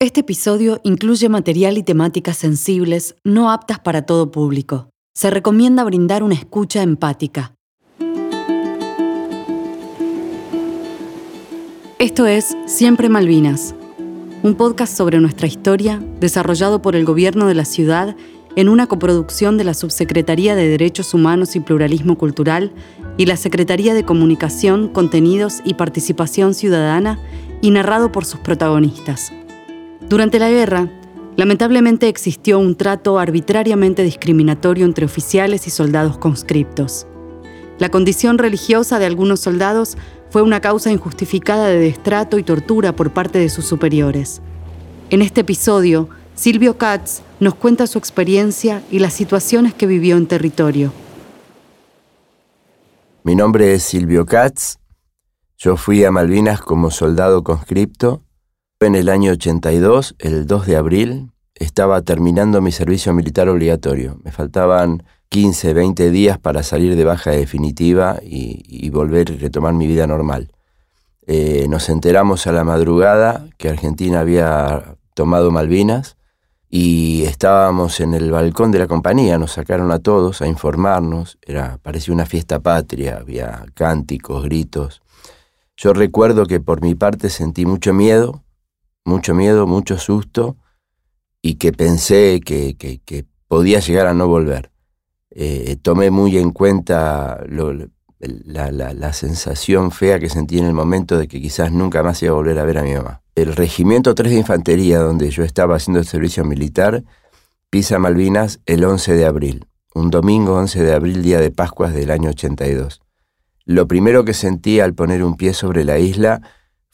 Este episodio incluye material y temáticas sensibles no aptas para todo público. Se recomienda brindar una escucha empática. Esto es Siempre Malvinas, un podcast sobre nuestra historia desarrollado por el gobierno de la ciudad en una coproducción de la Subsecretaría de Derechos Humanos y Pluralismo Cultural y la Secretaría de Comunicación, Contenidos y Participación Ciudadana y narrado por sus protagonistas. Durante la guerra, lamentablemente existió un trato arbitrariamente discriminatorio entre oficiales y soldados conscriptos. La condición religiosa de algunos soldados fue una causa injustificada de destrato y tortura por parte de sus superiores. En este episodio, Silvio Katz nos cuenta su experiencia y las situaciones que vivió en territorio. Mi nombre es Silvio Katz. Yo fui a Malvinas como soldado conscripto en el año 82, el 2 de abril, estaba terminando mi servicio militar obligatorio. Me faltaban 15, 20 días para salir de baja definitiva y, volver a retomar mi vida normal. Eh, nos enteramos a la madrugada que Argentina había tomado Malvinas y estábamos en el balcón de la compañía, nos sacaron a todos a informarnos, era, parecía una fiesta patria, había cánticos, gritos. Yo recuerdo que por mi parte sentí mucho miedo, mucho miedo, mucho susto y que pensé que, podía llegar a no volver. Eh, tomé muy en cuenta la, sensación fea que sentí en el momento de que quizás nunca más iba a volver a ver a mi mamá. El Regimiento 3 de Infantería, donde yo estaba haciendo el servicio militar, pisa Malvinas el 11 de abril, un domingo 11 de abril, día de Pascuas del año 82. Lo primero que sentí al poner un pie sobre la isla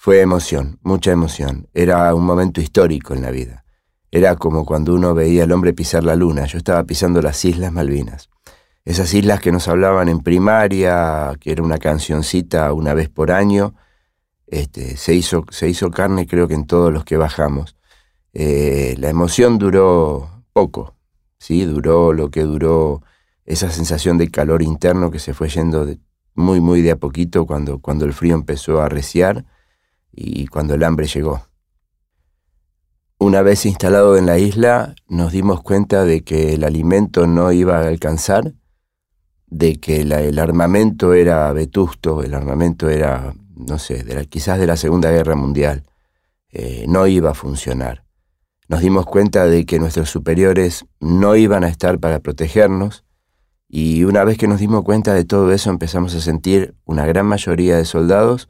fue emoción, mucha emoción. Era un momento histórico en la vida. Era como cuando uno veía al hombre pisar la luna. Yo estaba pisando las Islas Malvinas. Esas islas que nos hablaban en primaria, que era una cancioncita una vez por año, este, se, hizo, se hizo carne creo que en todos los que bajamos. Eh, la emoción duró poco, ¿sí? duró lo que duró esa sensación de calor interno que se fue yendo muy, muy de a poquito cuando, cuando el frío empezó a arreciar y cuando el hambre llegó. Una vez instalado en la isla, nos dimos cuenta de que el alimento no iba a alcanzar, de que el armamento era vetusto, el armamento era, no sé, quizás de la Segunda Guerra Mundial, eh, no iba a funcionar. Nos dimos cuenta de que nuestros superiores no iban a estar para protegernos, y una vez que nos dimos cuenta de todo eso empezamos a sentir una gran mayoría de soldados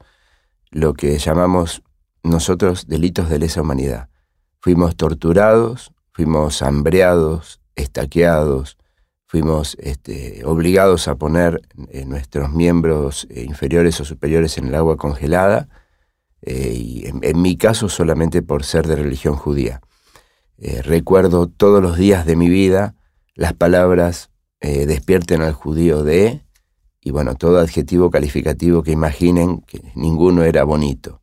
lo que llamamos nosotros delitos de lesa humanidad. Fuimos torturados, fuimos hambreados, estaqueados, fuimos este, obligados a poner eh, nuestros miembros eh, inferiores o superiores en el agua congelada, eh, y en, mi caso solamente por ser de religión judía. recuerdo todos los días de mi vida las palabras despierten al judío de y bueno, todo adjetivo calificativo que imaginen, que ninguno era bonito.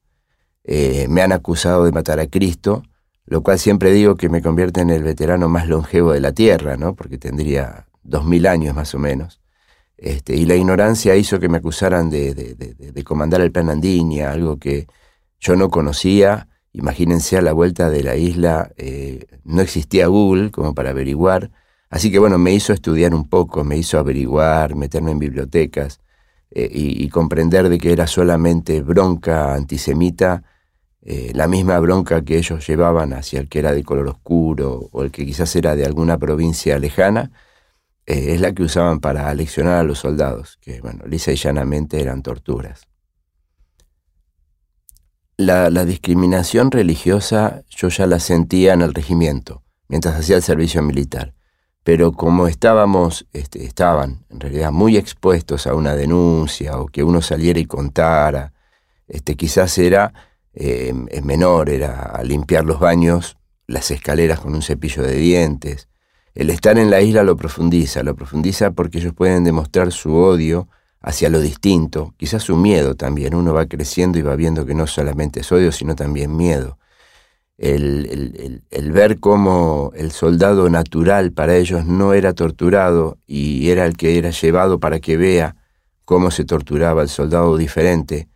Eh, me han acusado de matar a Cristo, lo cual siempre digo que me convierte en el veterano más longevo de la Tierra, ¿no? porque tendría dos mil años más o menos. Este, y la ignorancia hizo que me acusaran de, comandar el plan Andinia, algo que yo no conocía. Imagínense a la vuelta de la isla, eh, no existía Google como para averiguar Así que bueno, me hizo estudiar un poco, me hizo averiguar, meterme en bibliotecas eh, y, comprender de que era solamente bronca antisemita, eh, la misma bronca que ellos llevaban hacia el que era de color oscuro o el que quizás era de alguna provincia lejana, eh, es la que usaban para aleccionar a los soldados, que bueno, lisa y llanamente eran torturas. La, la discriminación religiosa yo ya la sentía en el regimiento, mientras hacía el servicio militar pero como estábamos, este, estaban en realidad muy expuestos a una denuncia o que uno saliera y contara, este, quizás era eh, menor, era limpiar los baños, las escaleras con un cepillo de dientes. El estar en la isla lo profundiza, lo profundiza porque ellos pueden demostrar su odio hacia lo distinto, quizás su miedo también. Uno va creciendo y va viendo que no solamente es odio, sino también miedo el, ver cómo el soldado natural para ellos no era torturado y era el que era llevado para que vea cómo se torturaba el soldado diferente,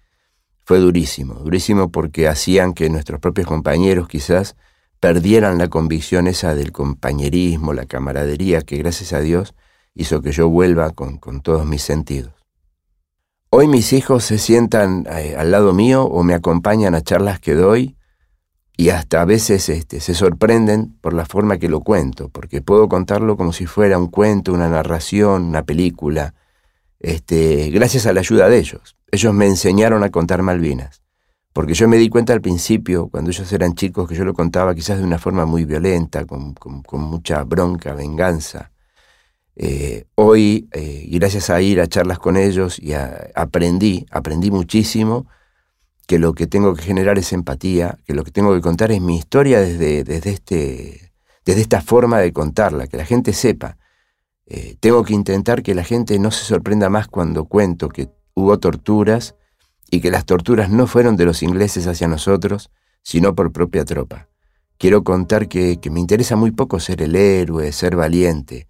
fue durísimo, durísimo porque hacían que nuestros propios compañeros quizás perdieran la convicción esa del compañerismo, la camaradería, que gracias a Dios hizo que yo vuelva con, todos mis sentidos. Hoy mis hijos se sientan eh, al lado mío o me acompañan a charlas que doy y hasta a veces este, se sorprenden por la forma que lo cuento, porque puedo contarlo como si fuera un cuento, una narración, una película, este, gracias a la ayuda de ellos. Ellos me enseñaron a contar Malvinas. Porque yo me di cuenta al principio, cuando ellos eran chicos, que yo lo contaba quizás de una forma muy violenta, con, mucha bronca, venganza. Eh, hoy, eh, gracias a ir a charlas con ellos, y aprendí, aprendí muchísimo que lo que tengo que generar es empatía, que lo que tengo que contar es mi historia desde, desde, este, desde esta forma de contarla, que la gente sepa. Eh, tengo que intentar que la gente no se sorprenda más cuando cuento que hubo torturas, y que las torturas no fueron de los ingleses hacia nosotros, sino por propia tropa. Quiero contar que, me interesa muy poco ser el héroe, ser valiente,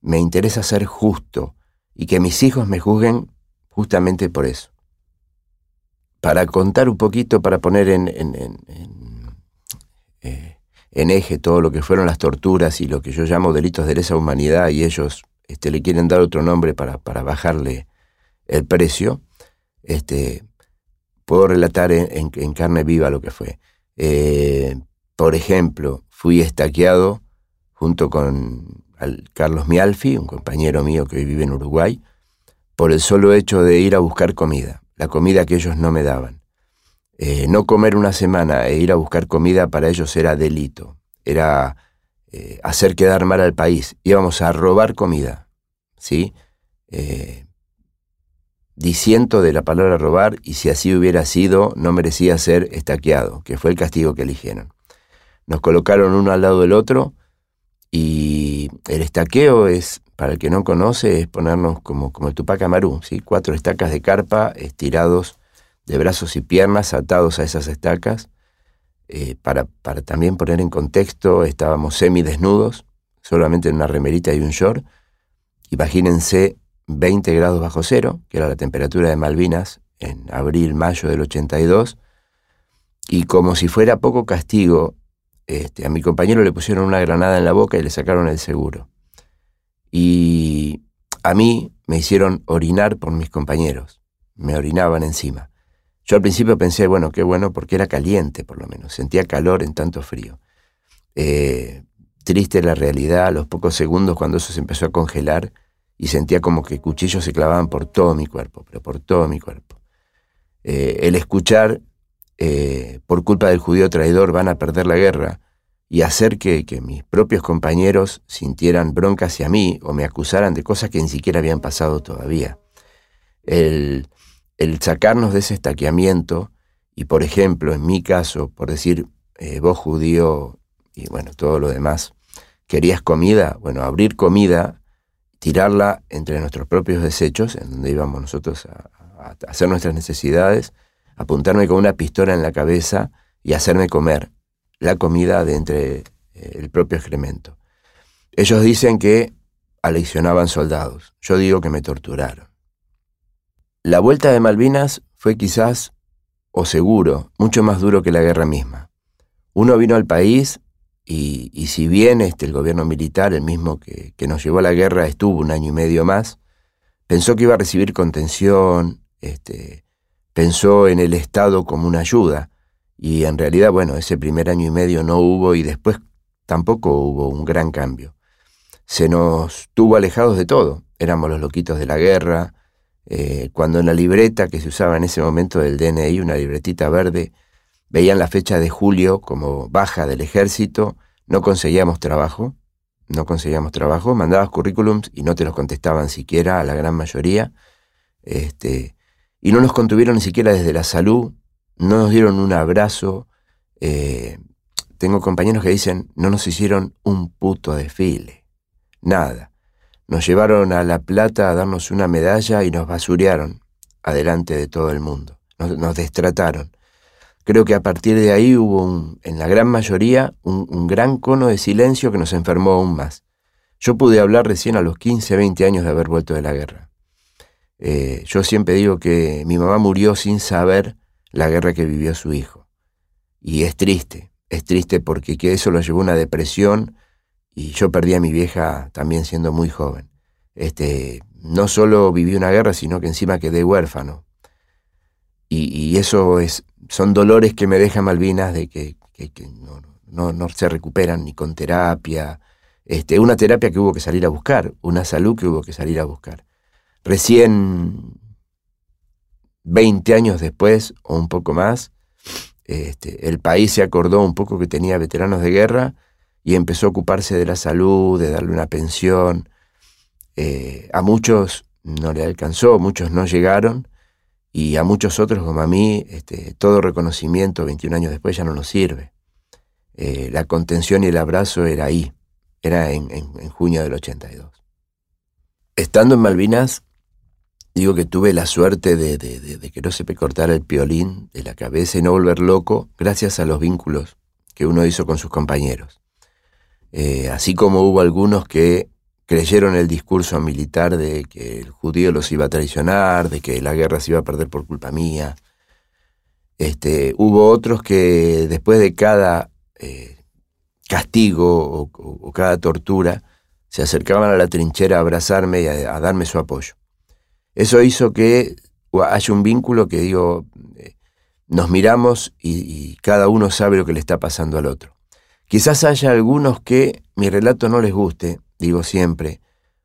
me interesa ser justo y que mis hijos me juzguen justamente por eso. Para contar un poquito, para poner en, en, eh, eje todo lo que fueron las torturas y lo que yo llamo delitos de lesa humanidad y ellos este, le quieren dar otro nombre para, bajarle el precio, este, puedo relatar en, carne viva lo que fue. Eh, por ejemplo, fui estaqueado junto con Carlos Mialfi, un compañero mío que hoy vive en Uruguay, por el solo hecho de ir a buscar comida, la comida que ellos no me daban. Eh, no comer una semana e ir a buscar comida para ellos era delito, era eh, hacer quedar mal al país. Íbamos a robar comida, ¿sí? disiento de la palabra robar y si así hubiera sido, no merecía ser estaqueado, que fue el castigo que eligieron. Nos colocaron uno al lado del otro y el estaqueo es, para el que no conoce, es ponernos como, como el Tupac Amaru, ¿sí? cuatro estacas de carpa estirados de brazos y piernas atados a esas estacas. Eh, para, para también poner en contexto, estábamos semidesnudos, solamente en una remerita y un short. Imagínense 20 grados bajo cero, que era la temperatura de Malvinas en abril-mayo del 82, y como si fuera poco castigo, este, a mi compañero le pusieron una granada en la boca y le sacaron el seguro. Y a mí me hicieron orinar por mis compañeros, me orinaban encima. Yo al principio pensé, bueno, qué bueno, porque era caliente por lo menos, sentía calor en tanto frío. Eh, triste la realidad, a los pocos segundos cuando eso se empezó a congelar, y sentía como que cuchillos se clavaban por todo mi cuerpo, pero por todo mi cuerpo. Eh, el escuchar, eh, por culpa del judío traidor van a perder la guerra, y hacer que, mis propios compañeros sintieran bronca hacia mí o me acusaran de cosas que ni siquiera habían pasado todavía. El, sacarnos de ese estaqueamiento, y por ejemplo, en mi caso, por decir, eh, vos judío y bueno, todo lo demás, querías comida, bueno, abrir comida tirarla entre nuestros propios desechos, en donde íbamos nosotros a, hacer nuestras necesidades, apuntarme con una pistola en la cabeza y hacerme comer la comida de entre eh, el propio excremento. Ellos dicen que aleccionaban soldados, yo digo que me torturaron. La vuelta de Malvinas fue quizás, o seguro, mucho más duro que la guerra misma. Uno vino al país y, si bien este, el gobierno militar, el mismo que, nos llevó a la guerra, estuvo un año y medio más, pensó que iba a recibir contención, este, pensó en el Estado como una ayuda, y en realidad, bueno, ese primer año y medio no hubo y después tampoco hubo un gran cambio. Se nos tuvo alejados de todo, éramos los loquitos de la guerra, eh, cuando en la libreta que se usaba en ese momento del DNI, una libretita verde, veían la fecha de julio como baja del ejército, no conseguíamos trabajo, no conseguíamos trabajo, mandabas currículums y no te los contestaban siquiera a la gran mayoría, este, y no nos contuvieron ni siquiera desde la salud, no nos dieron un abrazo. Eh, tengo compañeros que dicen, no nos hicieron un puto desfile, nada. Nos llevaron a La Plata a darnos una medalla y nos basurearon adelante de todo el mundo, nos destrataron. Creo que a partir de ahí hubo, en la gran mayoría, un, gran cono de silencio que nos enfermó aún más. Yo pude hablar recién a los 15, 20 años de haber vuelto de la guerra. Eh, yo siempre digo que mi mamá murió sin saber la guerra que vivió su hijo. Y es triste, es triste porque que eso lo llevó a una depresión y yo perdí a mi vieja también siendo muy joven. Este, no solo viví una guerra, sino que encima quedé huérfano. Y, eso es, son dolores que me dejan Malvinas de que, no, no, se recuperan ni con terapia. Este, una terapia que hubo que salir a buscar, una salud que hubo que salir a buscar. Recién 20 años después, o un poco más, este, el país se acordó un poco que tenía veteranos de guerra y empezó a ocuparse de la salud, de darle una pensión. Eh, a muchos no le alcanzó, muchos no llegaron, y a muchos otros, como a mí, este, todo reconocimiento 21 años después ya no nos sirve. Eh, la contención y el abrazo era ahí, era en, en junio del 82. Estando en Malvinas, Digo que tuve la suerte de, que no se me cortara el piolín de la cabeza y no volver loco gracias a los vínculos que uno hizo con sus compañeros. Eh, así como hubo algunos que creyeron el discurso militar de que el judío los iba a traicionar, de que la guerra se iba a perder por culpa mía. Este, hubo otros que después de cada eh, castigo o, cada tortura se acercaban a la trinchera a abrazarme y a darme su apoyo. Eso hizo que haya un vínculo que digo, eh, nos miramos y, cada uno sabe lo que le está pasando al otro. Quizás haya algunos que mi relato no les guste, digo siempre,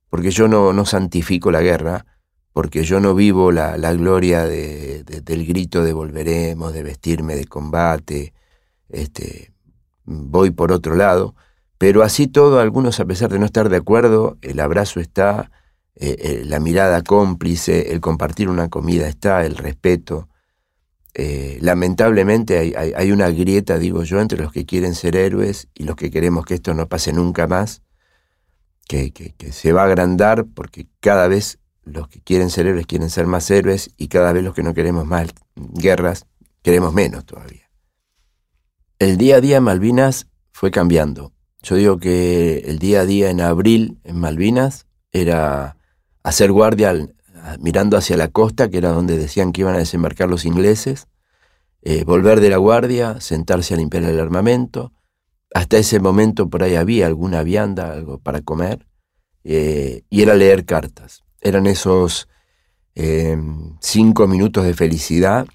porque yo no, no santifico la guerra, porque yo no vivo la, gloria del grito de volveremos, de vestirme de combate, este, voy por otro lado, pero así todo, algunos a pesar de no estar de acuerdo, el abrazo está, eh, eh, la mirada cómplice, el compartir una comida está, el respeto. Eh, lamentablemente hay, una grieta, digo yo, entre los que quieren ser héroes y los que queremos que esto no pase nunca más, que, se va a agrandar porque cada vez los que quieren ser héroes quieren ser más héroes y cada vez los que no queremos más guerras queremos menos todavía. El día a día en Malvinas fue cambiando. Yo digo que el día a día en abril en Malvinas era hacer guardia mirando hacia la costa, que era donde decían que iban a desembarcar los ingleses, eh, volver de la guardia, sentarse a limpiar el armamento. Hasta ese momento por ahí había alguna vianda, algo para comer, eh, y era leer cartas. Eran esos em, cinco minutos de felicidad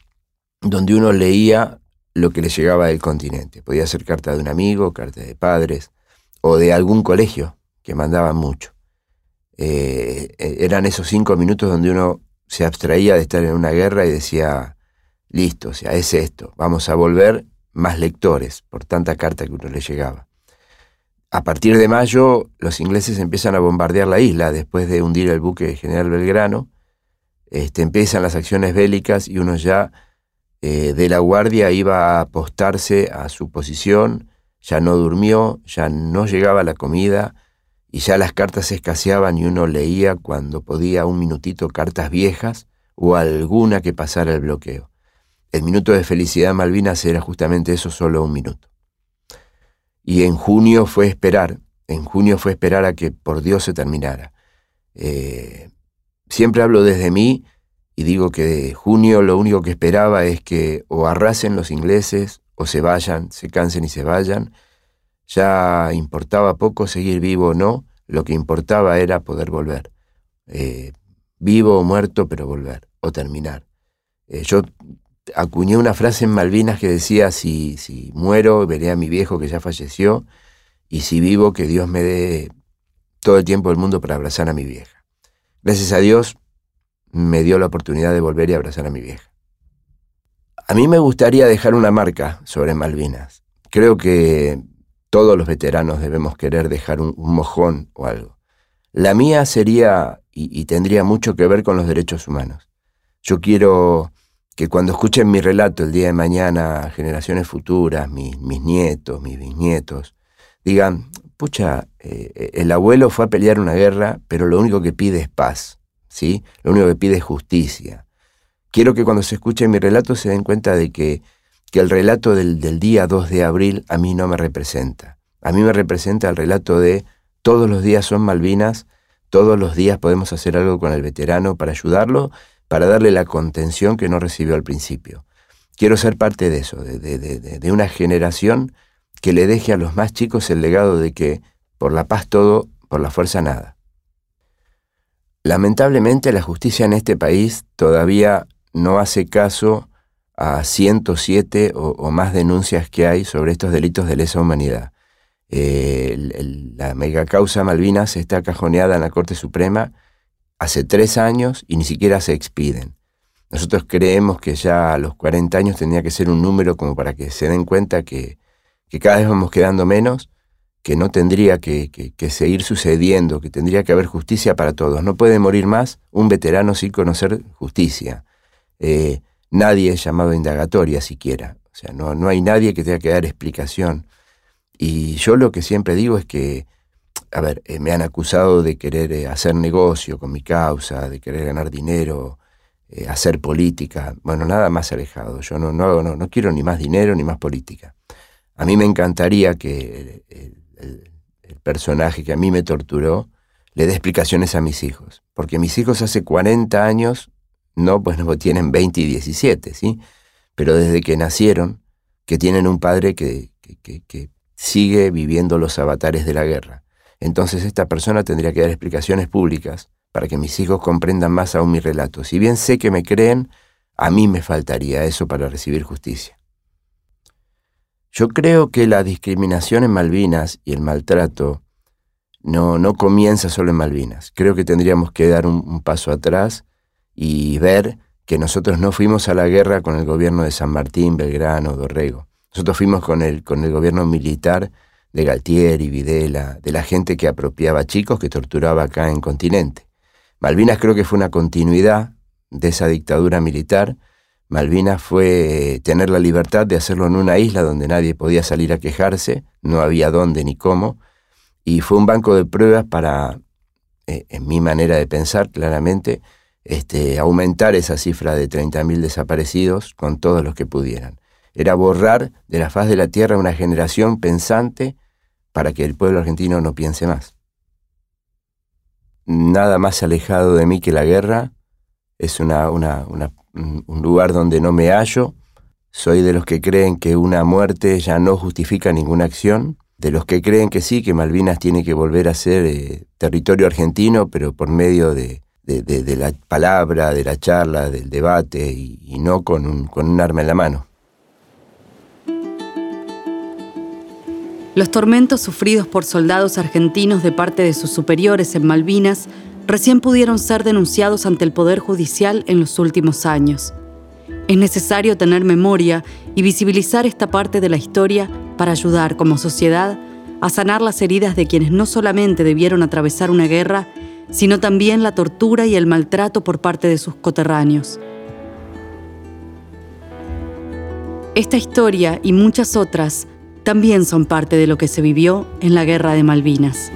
donde uno leía lo que le llegaba del continente. Podía ser carta de un amigo, carta de padres, o de algún colegio, que mandaban mucho. Eh, eh, eran esos cinco minutos donde uno se abstraía de estar en una guerra y decía, listo, o sea, es esto, vamos a volver más lectores por tanta carta que uno le llegaba. A partir de mayo, los ingleses empiezan a bombardear la isla después de hundir el buque General Belgrano. Este, empiezan las acciones bélicas y uno ya eh, de la guardia iba a apostarse a su posición, ya no durmió, ya no llegaba la comida, y ya las cartas escaseaban y uno leía cuando podía un minutito cartas viejas o alguna que pasara el bloqueo. El minuto de felicidad Malvinas era justamente eso, solo un minuto. Y en junio fue esperar, en junio fue esperar a que por Dios se terminara. Eh, siempre hablo desde mí y digo que de junio lo único que esperaba es que o arrasen los ingleses o se vayan, se cansen y se vayan, ya importaba poco seguir vivo o no, lo que importaba era poder volver. Eh, vivo o muerto, pero volver, o terminar. Eh, yo acuñé una frase en Malvinas que decía, si, si muero, veré a mi viejo que ya falleció, y si vivo, que Dios me dé todo el tiempo del mundo para abrazar a mi vieja. Gracias a Dios me dio la oportunidad de volver y abrazar a mi vieja. A mí me gustaría dejar una marca sobre Malvinas. Creo que todos los veteranos debemos querer dejar un, mojón o algo. La mía sería y, tendría mucho que ver con los derechos humanos. Yo quiero que cuando escuchen mi relato el día de mañana, generaciones futuras, mis, nietos, mis bisnietos, digan, pucha, eh, el abuelo fue a pelear una guerra, pero lo único que pide es paz, ¿sí? Lo único que pide es justicia. Quiero que cuando se escuche mi relato se den cuenta de que que el relato del, día 2 de abril a mí no me representa. A mí me representa el relato de todos los días son Malvinas, todos los días podemos hacer algo con el veterano para ayudarlo, para darle la contención que no recibió al principio. Quiero ser parte de eso, de, una generación que le deje a los más chicos el legado de que por la paz todo, por la fuerza nada. Lamentablemente la justicia en este país todavía no hace caso a 107 o, más denuncias que hay sobre estos delitos de lesa humanidad. Eh, la megacausa Malvinas está cajoneada en la Corte Suprema hace tres años y ni siquiera se expiden. Nosotros creemos que ya a los 40 años tendría que ser un número como para que se den cuenta que, cada vez vamos quedando menos, que no tendría que, seguir sucediendo, que tendría que haber justicia para todos. No puede morir más un veterano sin conocer justicia. Eh, nadie es llamado a indagatoria siquiera. O sea, no, no hay nadie que tenga que dar explicación. Y yo lo que siempre digo es que, a ver, eh, me han acusado de querer eh, hacer negocio con mi causa, de querer ganar dinero, eh, hacer política. Bueno, nada más alejado. Yo no, no, no, no quiero ni más dinero ni más política. A mí me encantaría que el, el personaje que a mí me torturó le dé explicaciones a mis hijos. Porque mis hijos hace 40 años no, pues no tienen 20 y 17, ¿sí? Pero desde que nacieron, que tienen un padre que, que, sigue viviendo los avatares de la guerra. Entonces esta persona tendría que dar explicaciones públicas para que mis hijos comprendan más aún mi relato. Si bien sé que me creen, a mí me faltaría eso para recibir justicia. Yo creo que la discriminación en Malvinas y el maltrato no, no comienza solo en Malvinas. Creo que tendríamos que dar un paso atrás y ver que nosotros no fuimos a la guerra con el gobierno de San Martín, Belgrano, Dorrego. Nosotros fuimos con el, con el gobierno militar de Galtieri, Videla, de la gente que apropiaba chicos, que torturaba acá en continente. Malvinas creo que fue una continuidad de esa dictadura militar. Malvinas fue tener la libertad de hacerlo en una isla donde nadie podía salir a quejarse, no había dónde ni cómo, y fue un banco de pruebas para, eh, en mi manera de pensar claramente, este, aumentar esa cifra de 30.000 desaparecidos con todos los que pudieran. Era borrar de la faz de la tierra una generación pensante para que el pueblo argentino no piense más. Nada más alejado de mí que la guerra, es un lugar donde no me hallo, soy de los que creen que una muerte ya no justifica ninguna acción, de los que creen que sí, que Malvinas tiene que volver a ser eh, territorio argentino, pero por medio de, de, la palabra, de la charla, del debate y, no con un, con un arma en la mano. Los tormentos sufridos por soldados argentinos de parte de sus superiores en Malvinas recién pudieron ser denunciados ante el Poder Judicial en los últimos años. Es necesario tener memoria y visibilizar esta parte de la historia para ayudar como sociedad a sanar las heridas de quienes no solamente debieron atravesar una guerra, sino también la tortura y el maltrato por parte de sus coterráneos. Esta historia y muchas otras también son parte de lo que se vivió en la Guerra de Malvinas.